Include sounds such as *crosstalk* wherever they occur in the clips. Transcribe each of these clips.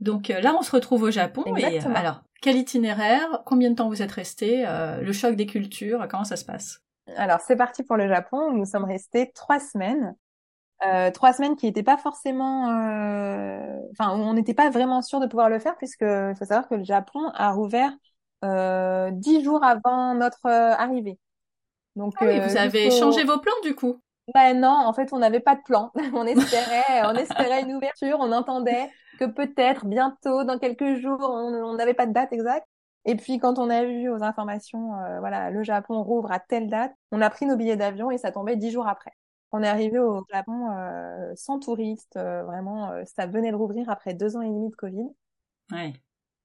Donc là, on se retrouve au Japon. Exactement. Et alors, quel itinéraire Combien de temps vous êtes resté Le choc des cultures Comment ça se passe? Alors, c'est parti pour le Japon. Nous sommes restés trois semaines. Euh, trois semaines qui n'étaient pas forcément, euh... enfin, on n'était pas vraiment sûr de pouvoir le faire puisque il faut savoir que le Japon a rouvert euh, dix jours avant notre euh, arrivée. Donc, ah oui, vous avez changé vos plans du coup? Ben non, en fait, on n'avait pas de plan. *laughs* on espérait, on espérait une ouverture. On entendait que peut-être bientôt, dans quelques jours, on n'avait pas de date exacte. Et puis quand on a vu aux informations, euh, voilà, le Japon rouvre à telle date, on a pris nos billets d'avion et ça tombait dix jours après. On est arrivé au Japon euh, sans touristes, euh, vraiment, euh, ça venait de rouvrir après deux ans et demi de Covid. Ouais.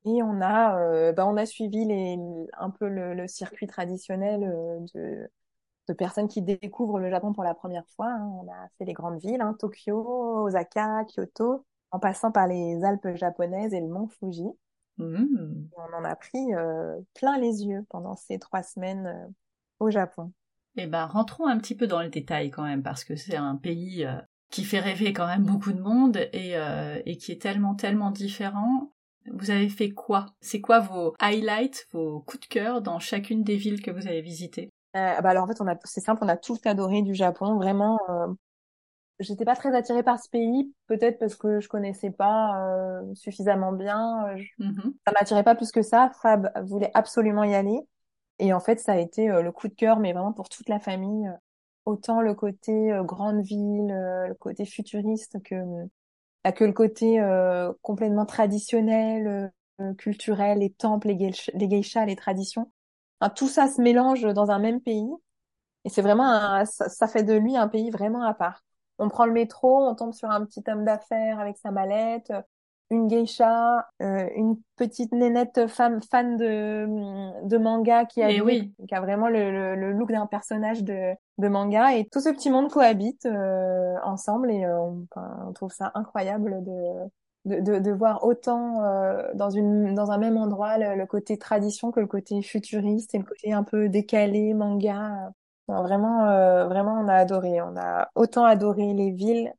Et on a, bah, on a suivi les, un peu le, le circuit traditionnel de, de personnes qui découvrent le Japon pour la première fois. Hein. On a fait les grandes villes, hein, Tokyo, Osaka, Kyoto, en passant par les Alpes japonaises et le mont Fuji. Mmh. On en a pris plein les yeux pendant ces trois semaines au Japon. Eh ben, rentrons un petit peu dans le détail quand même, parce que c'est un pays euh, qui fait rêver quand même beaucoup de monde et, euh, et qui est tellement, tellement différent. Vous avez fait quoi? C'est quoi vos highlights, vos coups de cœur dans chacune des villes que vous avez visitées? Euh, bah alors en fait, on a, c'est simple, on a tous adoré du Japon, vraiment. Euh, J'étais pas très attirée par ce pays, peut-être parce que je connaissais pas euh, suffisamment bien. Je... Mm-hmm. Ça m'attirait pas plus que ça. Fab voulait absolument y aller. Et en fait, ça a été euh, le coup de cœur, mais vraiment pour toute la famille. Autant le côté euh, grande ville, euh, le côté futuriste que bah, que le côté complètement traditionnel, culturel, les temples, les, les, geishas, les traditions. Enfin, tout ça se mélange dans un même pays. Et c'est vraiment un, ça, ça, fait de lui un pays vraiment à part. On prend le métro, on tombe sur un petit homme d'affaires avec sa mallette, une geisha, euh, une petite nénette femme fan de, de manga qui a, eh oui. qui a vraiment le, le, look d'un personnage de, de manga et tout ce petit monde cohabite euh, ensemble et euh, on, on, trouve ça incroyable de, de, de, voir autant euh, dans, une, dans un même endroit le, le, côté tradition que le côté futuriste et le côté un peu décalé manga. vraiment, euh, vraiment, on a adoré. On a autant adoré les villes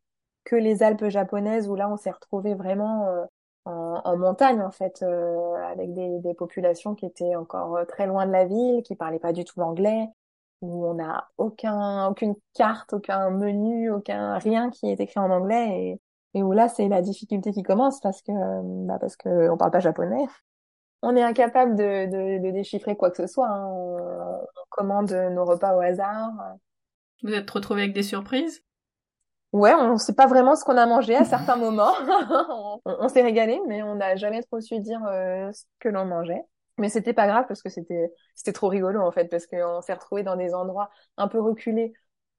que les Alpes japonaises où là on s'est retrouvé vraiment euh, en, en, montagne en fait euh, avec des, des, populations qui étaient encore euh, très loin de la ville, qui parlaient pas du tout l'anglais, où on n'a aucun aucune carte, aucun menu, aucun rien qui est écrit en anglais et, et où là c'est la difficulté qui commence parce que bah parce que on parle pas japonais. On est incapable de, de, de déchiffrer quoi que ce soit. Hein. On, commande nos repas au hasard. Vous êtes retrouvé avec des surprises? Ouais, on sait pas vraiment ce qu'on a mangé à certains moments. *laughs* on, on s'est régalé, mais on n'a jamais trop su dire euh, ce que l'on mangeait. Mais c'était pas grave parce que c'était c'était trop rigolo en fait parce qu'on s'est retrouvé dans des endroits un peu reculés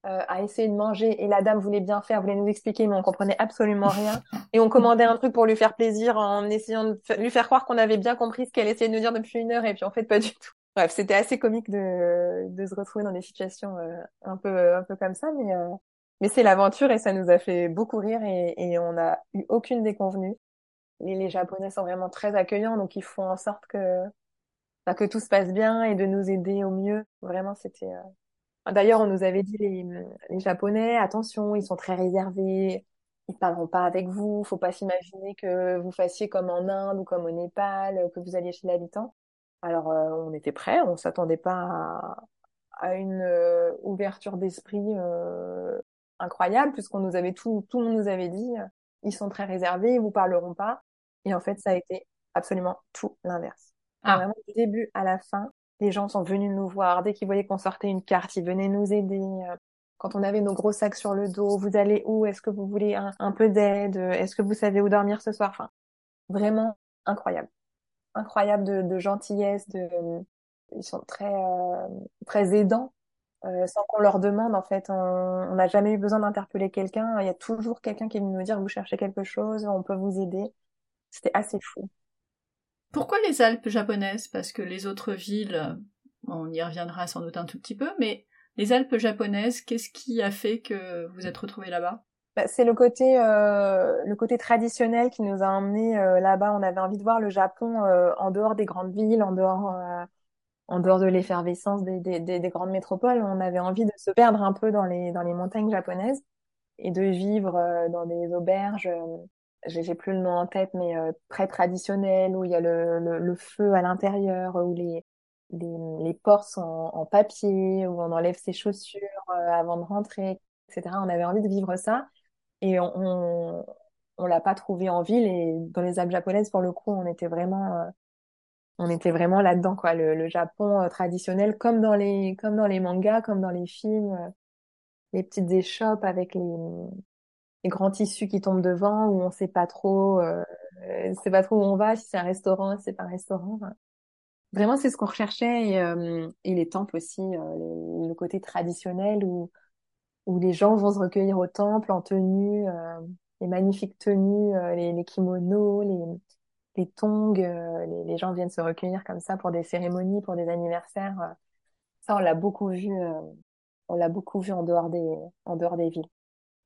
euh, à essayer de manger et la dame voulait bien faire, voulait nous expliquer mais on comprenait absolument rien et on commandait un truc pour lui faire plaisir en essayant de lui faire croire qu'on avait bien compris ce qu'elle essayait de nous dire depuis une heure et puis en fait pas du tout. Bref, c'était assez comique de de se retrouver dans des situations euh, un peu un peu comme ça mais euh, mais c'est l'aventure et ça nous a fait beaucoup rire et, et on n'a eu aucune déconvenue. Les Japonais sont vraiment très accueillants, donc ils font en sorte que bah, que tout se passe bien et de nous aider au mieux. Vraiment, c'était. Euh... D'ailleurs, on nous avait dit les, les Japonais, attention, ils sont très réservés, ils parleront pas avec vous. Faut pas s'imaginer que vous fassiez comme en Inde ou comme au Népal, que vous alliez chez l'habitant. Alors, euh, on était prêts, on s'attendait pas à, à une euh, ouverture d'esprit euh, incroyable puisqu'on nous avait tout, tout le monde nous avait dit, ils sont très réservés, ils vous parleront pas. Et en fait, ça a été absolument tout l'inverse. Ah. Vraiment, du début à la fin, les gens sont venus nous voir. Dès qu'ils voyaient qu'on sortait une carte, ils venaient nous aider. Quand on avait nos gros sacs sur le dos, vous allez où? Est-ce que vous voulez un, peu d'aide? Est-ce que vous savez où dormir ce soir? Enfin, vraiment incroyable. Incroyable de, gentillesse, de, ils sont très, euh, très aidants euh, sans qu'on leur demande en fait. On n'a jamais eu besoin d'interpeller quelqu'un. Il y a toujours quelqu'un qui est venu nous dire vous cherchez quelque chose, on peut vous aider. C'était assez fou. Pourquoi les Alpes japonaises? Parce que les autres villes, on y reviendra sans doute un tout petit peu, mais les Alpes japonaises, qu'est-ce qui a fait que vous êtes retrouvés là-bas? Bah, C'est le côté euh, le côté traditionnel qui nous a emmenés euh, là-bas. On avait envie de voir le Japon euh, en dehors des grandes villes, en dehors en dehors de l'effervescence des, des, des, des, grandes métropoles, on avait envie de se perdre un peu dans les, dans les montagnes japonaises et de vivre dans des auberges j'ai plus le nom en tête, mais très traditionnel, où il y a le, le, feu à l'intérieur, où les, les, les portes sont en, papier, où on enlève ses chaussures avant de rentrer, etc. On avait envie de vivre ça. Et on, on, on l'a pas trouvé en ville. Et dans les Alpes japonaises, pour le coup, on était vraiment on était vraiment là-dedans, quoi. Le, le Japon euh, traditionnel, comme dans les, comme dans les mangas, comme dans les films, euh, les petites échoppes avec les, les grands tissus qui tombent devant, où on sait pas trop, euh, sait pas trop où on va, si c'est un restaurant, si c'est pas un restaurant. Vraiment, c'est ce qu'on recherchait et, euh, et, les temples aussi, le côté traditionnel où où les gens vont se recueillir au temple en tenue, les magnifiques tenues, les, les kimonos, les les tongs, euh, les, gens viennent se recueillir comme ça pour des cérémonies, pour des anniversaires. Euh. ça, on l'a beaucoup vu, euh, on l'a beaucoup vu en dehors des, en dehors des villes.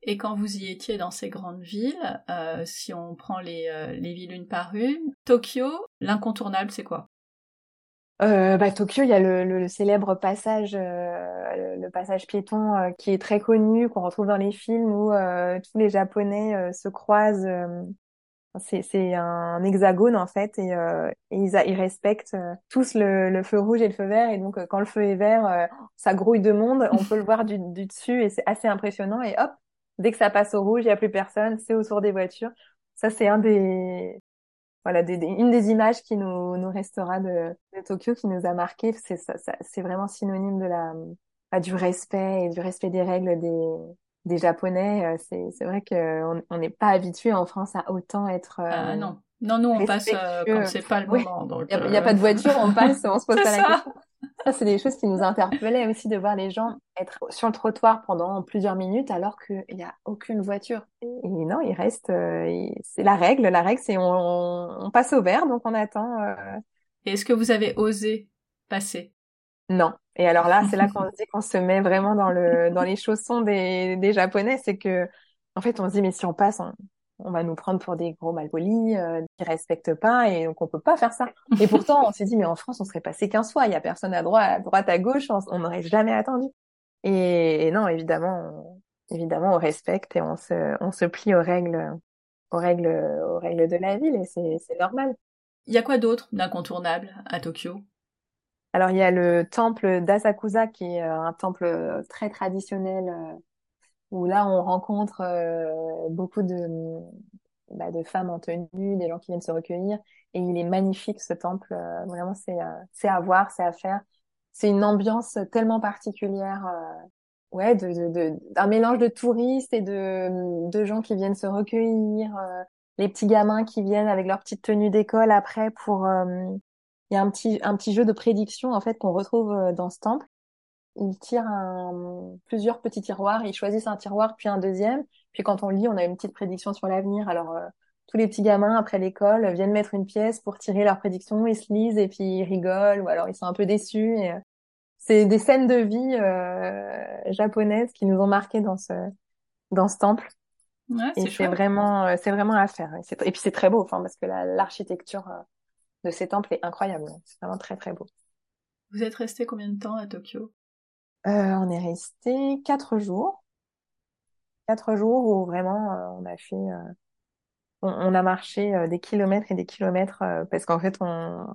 Et quand vous y étiez dans ces grandes villes, si on prend les, les villes une par une, Tokyo, l'incontournable, c'est quoi? Euh, bah, Tokyo, il y a le, le, célèbre passage, le, passage piéton qui est très connu, qu'on retrouve dans les films où tous les Japonais se croisent c'est un hexagone en fait et, euh, ils, ils, respectent euh, tous le, le, feu rouge et le feu vert. Et donc euh, quand le feu est vert, euh, ça grouille de monde, on peut le voir du, du dessus et c'est assez impressionnant. Et hop, dès que ça passe au rouge, il y a plus personne, c'est autour des voitures. Ça c'est un des voilà des, une des images qui nous, nous restera de, de Tokyo qui nous a marqué. C'est c'est vraiment synonyme de la bah, du respect et du respect des règles des des Japonais. Euh, c'est, c'est vrai qu'on on n'est pas habitué en France à autant être. ah non. Non, nous, on passe euh, quand c'est pas le moment. Il n'y a, pas de voiture, on *laughs* passe, on se pose pas la question. Ça, c'est des choses qui nous interpellaient aussi de voir les gens être sur le trottoir pendant plusieurs minutes alors qu'il n'y a aucune voiture. Et non, il reste, c'est la règle. La règle, c'est on, on, passe au vert, donc on attend. Est-ce que vous avez osé passer? Non. Et alors là, c'est là *laughs* qu'on se dit qu'on se met vraiment dans le dans les chaussons des, des Japonais, c'est que en fait, on se dit mais si on passe, on, va nous prendre pour des gros malpolis euh, qui respectent pas et donc on peut pas faire ça. Et pourtant, on s'est dit mais en France, on serait passé 15 fois, il y a personne à droite, à droite à gauche, on n'aurait jamais attendu. Et, non, évidemment, on, évidemment, on respecte et on se on se plie aux règles aux règles aux règles de la ville et c'est c'est normal. Il y a quoi d'autre d'incontournable à Tokyo? Alors il y a le temple d'Asakusa qui est euh, un temple euh, très traditionnel euh, où là on rencontre beaucoup de, bah, de femmes en tenue, des gens qui viennent se recueillir et il est magnifique ce temple. vraiment c'est c'est à voir, c'est à faire. C'est une ambiance tellement particulière. ouais, de, de, d'un mélange de touristes et de, de gens qui viennent se recueillir, les petits gamins qui viennent avec leur petite tenue d'école après pour il y a un petit, un petit jeu de prédiction en fait qu'on retrouve euh, dans ce temple. Ils tirent un, plusieurs petits tiroirs, ils choisissent un tiroir puis un deuxième. Puis quand on lit, on a une petite prédiction sur l'avenir. Alors euh, tous les petits gamins après l'école viennent mettre une pièce pour tirer leur prédiction, ils se lisent et puis ils rigolent ou alors ils sont un peu déçus. Et, euh, c'est des scènes de vie euh, japonaises qui nous ont marqué dans ce dans ce temple. Ouais, et c'est vraiment c'est vraiment à faire. Et, puis c'est très beau, enfin parce que l'architecture de ces temples est incroyable. C'est vraiment très très beau. Vous êtes resté combien de temps à Tokyo? On est resté quatre jours. Quatre jours où vraiment euh, on a fait, euh, on, a marché des kilomètres et des kilomètres parce qu'en fait on,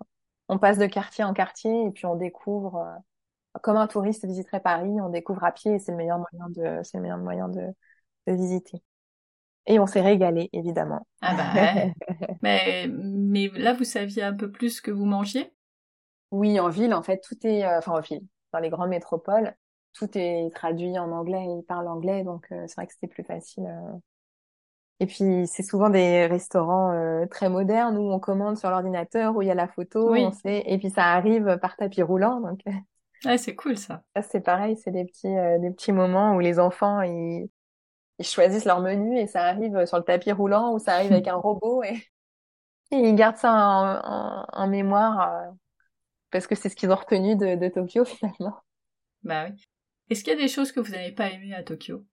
on passe de quartier en quartier et puis on découvre, comme un touriste visiterait Paris, on découvre à pied et c'est le meilleur moyen de, c'est le meilleur moyen de, de visiter. Et on s'est régalé, évidemment. Ah bah *laughs* mais, mais là, vous saviez un peu plus que vous mangiez? Oui, en ville, en fait, tout est... Euh, enfin, en ville, dans les grandes métropoles, tout est traduit en anglais, ils parlent anglais, donc euh, c'est vrai que c'était plus facile. Euh. Et puis, c'est souvent des restaurants très modernes où on commande sur l'ordinateur, où il y a la photo, oui. on sait, et puis ça arrive par tapis roulant, donc... *laughs* Ouais, c'est cool ça. Ça c'est pareil, c'est des petits des petits moments où les enfants ils ils choisissent leur menu et ça arrive sur le tapis roulant ou ça arrive avec *laughs* un robot et, ils gardent ça en, mémoire euh, parce que c'est ce qu'ils ont retenu de, de, Tokyo *laughs* finalement. Bah oui. Est-ce qu'il y a des choses que vous n'avez pas aimées à Tokyo?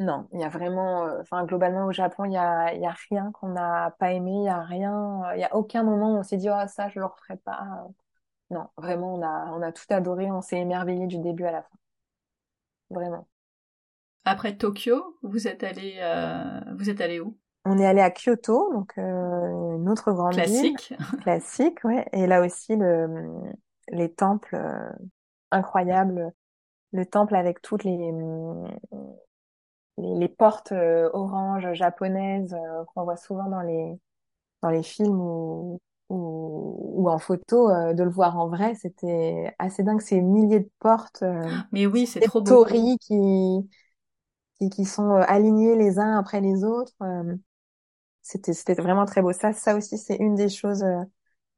Non, il y a vraiment, euh, enfin globalement au Japon, il y a, il y a rien qu'on n'a pas aimé, il y a rien, il y a aucun moment où on s'est dit oh ça je le referai pas. Non, vraiment on a on a tout adoré, on s'est émerveillé du début à la fin. Vraiment. Après Tokyo, vous êtes allé, euh, vous êtes allé où? On est allé à Kyoto, donc euh, une autre grande classique. ville. Classique, ouais. Et là aussi, le, les temples euh, incroyables, le temple avec toutes les les, les portes euh, oranges japonaises euh, qu'on voit souvent dans les dans les films ou ou, ou en photo, de le voir en vrai, c'était assez dingue. Ces milliers de portes. Mais oui, c'est trop beau. qui qui, qui sont alignés les uns après les autres c'était c'était vraiment très beau. Ça, ça aussi, c'est une des choses euh,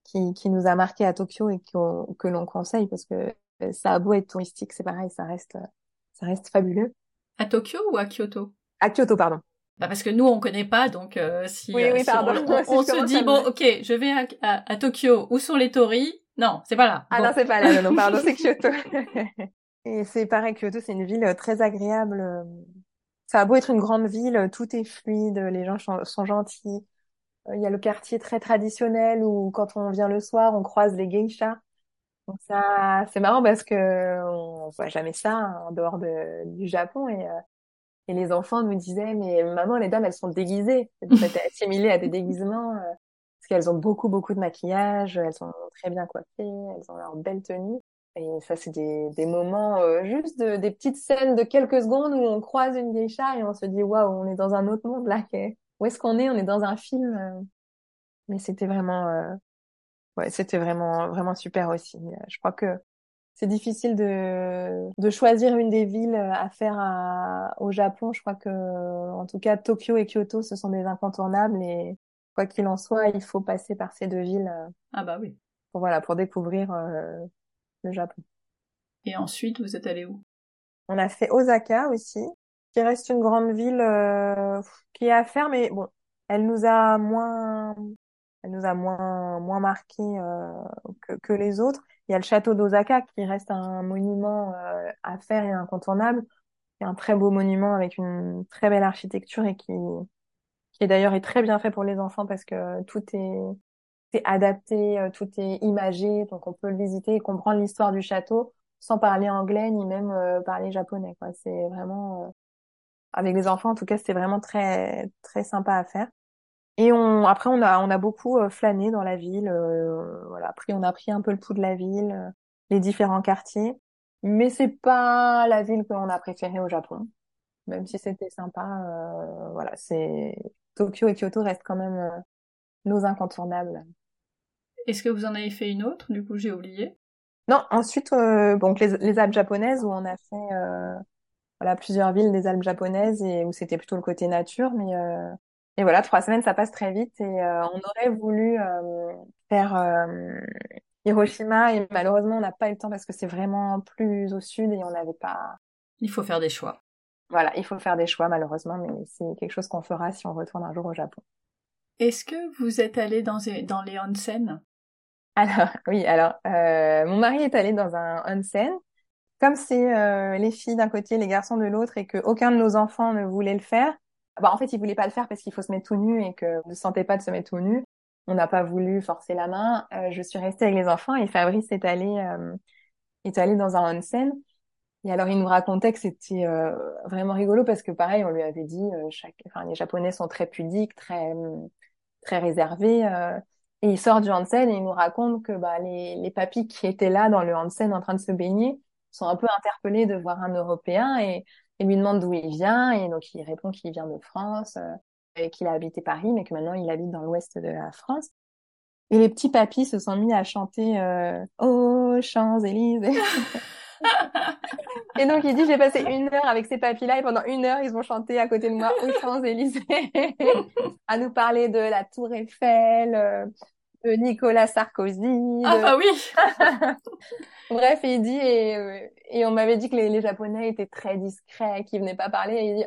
qui, qui nous a marqué à Tokyo et que l'on conseille parce que euh, ça a beau être touristique, c'est pareil, ça reste ça reste fabuleux. À Tokyo ou à Kyoto? À Kyoto, pardon. Bah parce que nous on connaît pas, donc euh, si, oui, oui, pardon. on, *laughs* se dit bon, ok, je vais à, à, Tokyo. Où sont les torii Non, c'est pas là. Ah non, c'est pas là. Non, non pardon, c'est *laughs* Kyoto. *laughs* et c'est pareil, Kyoto, c'est une ville très agréable ça a beau être une grande ville, tout est fluide, les gens sont gentils. Euh, il y a le quartier très traditionnel où quand on vient le soir, on croise les geishas. Donc ça, c'est marrant parce que on voit jamais ça hein, en dehors de, du Japon et, euh, et les enfants nous disaient mais maman les dames elles sont déguisées, c'était *laughs* assimilé à des déguisements euh, parce qu'elles ont beaucoup beaucoup de maquillage, elles sont très bien coiffées, elles ont leur belle tenue. Et ça, c'est des, des moments, euh, juste de, des petites scènes de quelques secondes où on croise une geisha et on se dit, waouh, on est dans un autre monde là. Où est-ce qu'on est? On est dans un film. Euh. Mais c'était vraiment, euh, ouais, c'était vraiment, vraiment super aussi. Je crois que c'est difficile de, de choisir une des villes à faire à, au Japon. Je crois que, en tout cas, Tokyo et Kyoto, ce sont des incontournables et quoi qu'il en soit, il faut passer par ces deux villes. Ah bah oui. Pour voilà, pour découvrir le Japon. Et ensuite, vous êtes allé où? On a fait Osaka aussi, qui reste une grande ville euh, qui est à faire, mais bon, elle nous a moins, elle nous a moins moins marqué euh, que, que, les autres. Il y a le château d'Osaka qui reste un monument euh, à faire et incontournable. C'est un très beau monument avec une très belle architecture et qui qui d'ailleurs est très bien fait pour les enfants parce que tout est c'est adapté, euh, tout est imagé, donc on peut le visiter et comprendre l'histoire du château sans parler anglais ni même euh, parler japonais. Quoi. C'est vraiment euh, avec les enfants en tout cas, c'est vraiment très très sympa à faire. Et on après on a on a beaucoup flâné dans la ville. voilà, après on a pris un peu le pouls de la ville, les différents quartiers. Mais c'est pas la ville que l'on a préférée au Japon, même si c'était sympa. voilà, c'est Tokyo et Kyoto restent quand même nos incontournables. Est-ce que vous en avez fait une autre? Du coup, j'ai oublié. Non, ensuite, euh, donc les, les, Alpes japonaises où on a fait euh, voilà plusieurs villes des Alpes japonaises et où c'était plutôt le côté nature, mais euh, et voilà trois semaines ça passe très vite et on aurait voulu faire Hiroshima et malheureusement on n'a pas eu le temps parce que c'est vraiment plus au sud et on n'avait pas. Il faut faire des choix. Voilà, il faut faire des choix malheureusement, mais c'est quelque chose qu'on fera si on retourne un jour au Japon. Est-ce que vous êtes allé dans, dans les onsen? Alors, *laughs* oui, alors, euh, mon mari est allé dans un onsen. Comme c'est euh, les filles d'un côté, les garçons de l'autre, et que aucun de nos enfants ne voulait le faire, bah, en fait, il voulait pas le faire parce qu'il faut se mettre tout nu et que ne sentait pas de se mettre tout nu. On n'a pas voulu forcer la main. Euh, je suis restée avec les enfants et Fabrice est allé, euh, est allé dans un onsen. Et alors, il nous racontait que c'était euh, vraiment rigolo parce que pareil, on lui avait dit, chaque... enfin, les Japonais sont très pudiques, très très réservé. Euh, et il sort du Hansen et il nous raconte que bah, les, les papis qui étaient là dans le Hansen en train de se baigner sont un peu interpellés de voir un Européen et, et lui demandent d'où il vient. Et donc il répond qu'il vient de France euh, et qu'il a habité Paris, mais que maintenant il habite dans l'ouest de la France. Et les petits papis se sont mis à chanter euh, Oh Champs-Élysées *laughs* Et donc il dit j'ai passé une heure avec ces papis-là et pendant une heure ils ont chanté à côté de moi aux Champs-Élysées *laughs* à nous parler de la Tour Eiffel, euh, de Nicolas Sarkozy. Ah bah oui. *laughs* Bref, il dit et, euh, et on m'avait dit que les, les, Japonais étaient très discrets, qu'ils venaient pas parler. Et il dit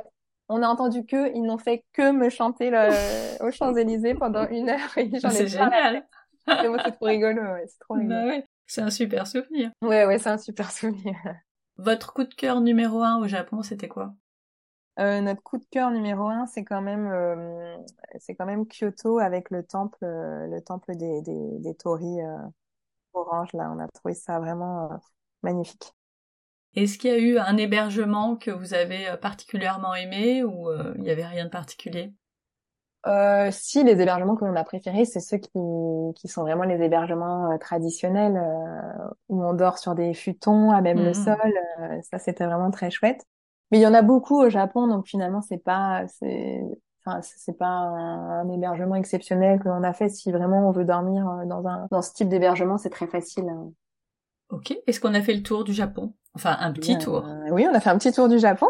on a entendu que ils n'ont fait que me chanter le, aux Champs-Élysées pendant une heure. C'est génial. C'est trop rigolo, ouais, c'est trop rigolo. Bah ouais. C'est un super souvenir. Ouais, ouais, c'est un super souvenir. Votre coup de cœur numéro un au Japon, c'était quoi? Euh, Notre coup de cœur numéro un, c'est quand même, euh, c'est quand même Kyoto avec le temple, euh, le temple des des, des torii euh, orange. Là, on a trouvé ça vraiment magnifique. Est-ce qu'il y a eu un hébergement que vous avez particulièrement aimé ou il n'y avait rien de particulier? Euh, si les hébergements que l'on a préférés, c'est ceux qui, qui sont vraiment les hébergements euh, traditionnels euh, où on dort sur des futons à même le mmh. sol. Ça, c'était vraiment très chouette. Mais il y en a beaucoup au Japon, donc finalement, c'est pas, c'est, enfin, c'est pas un, hébergement exceptionnel que l'on a fait. Si vraiment on veut dormir dans un, dans ce type d'hébergement, c'est très facile. Ok. Est-ce qu'on a fait le tour du Japon? Enfin, un petit tour. oui, on a fait un petit tour du Japon.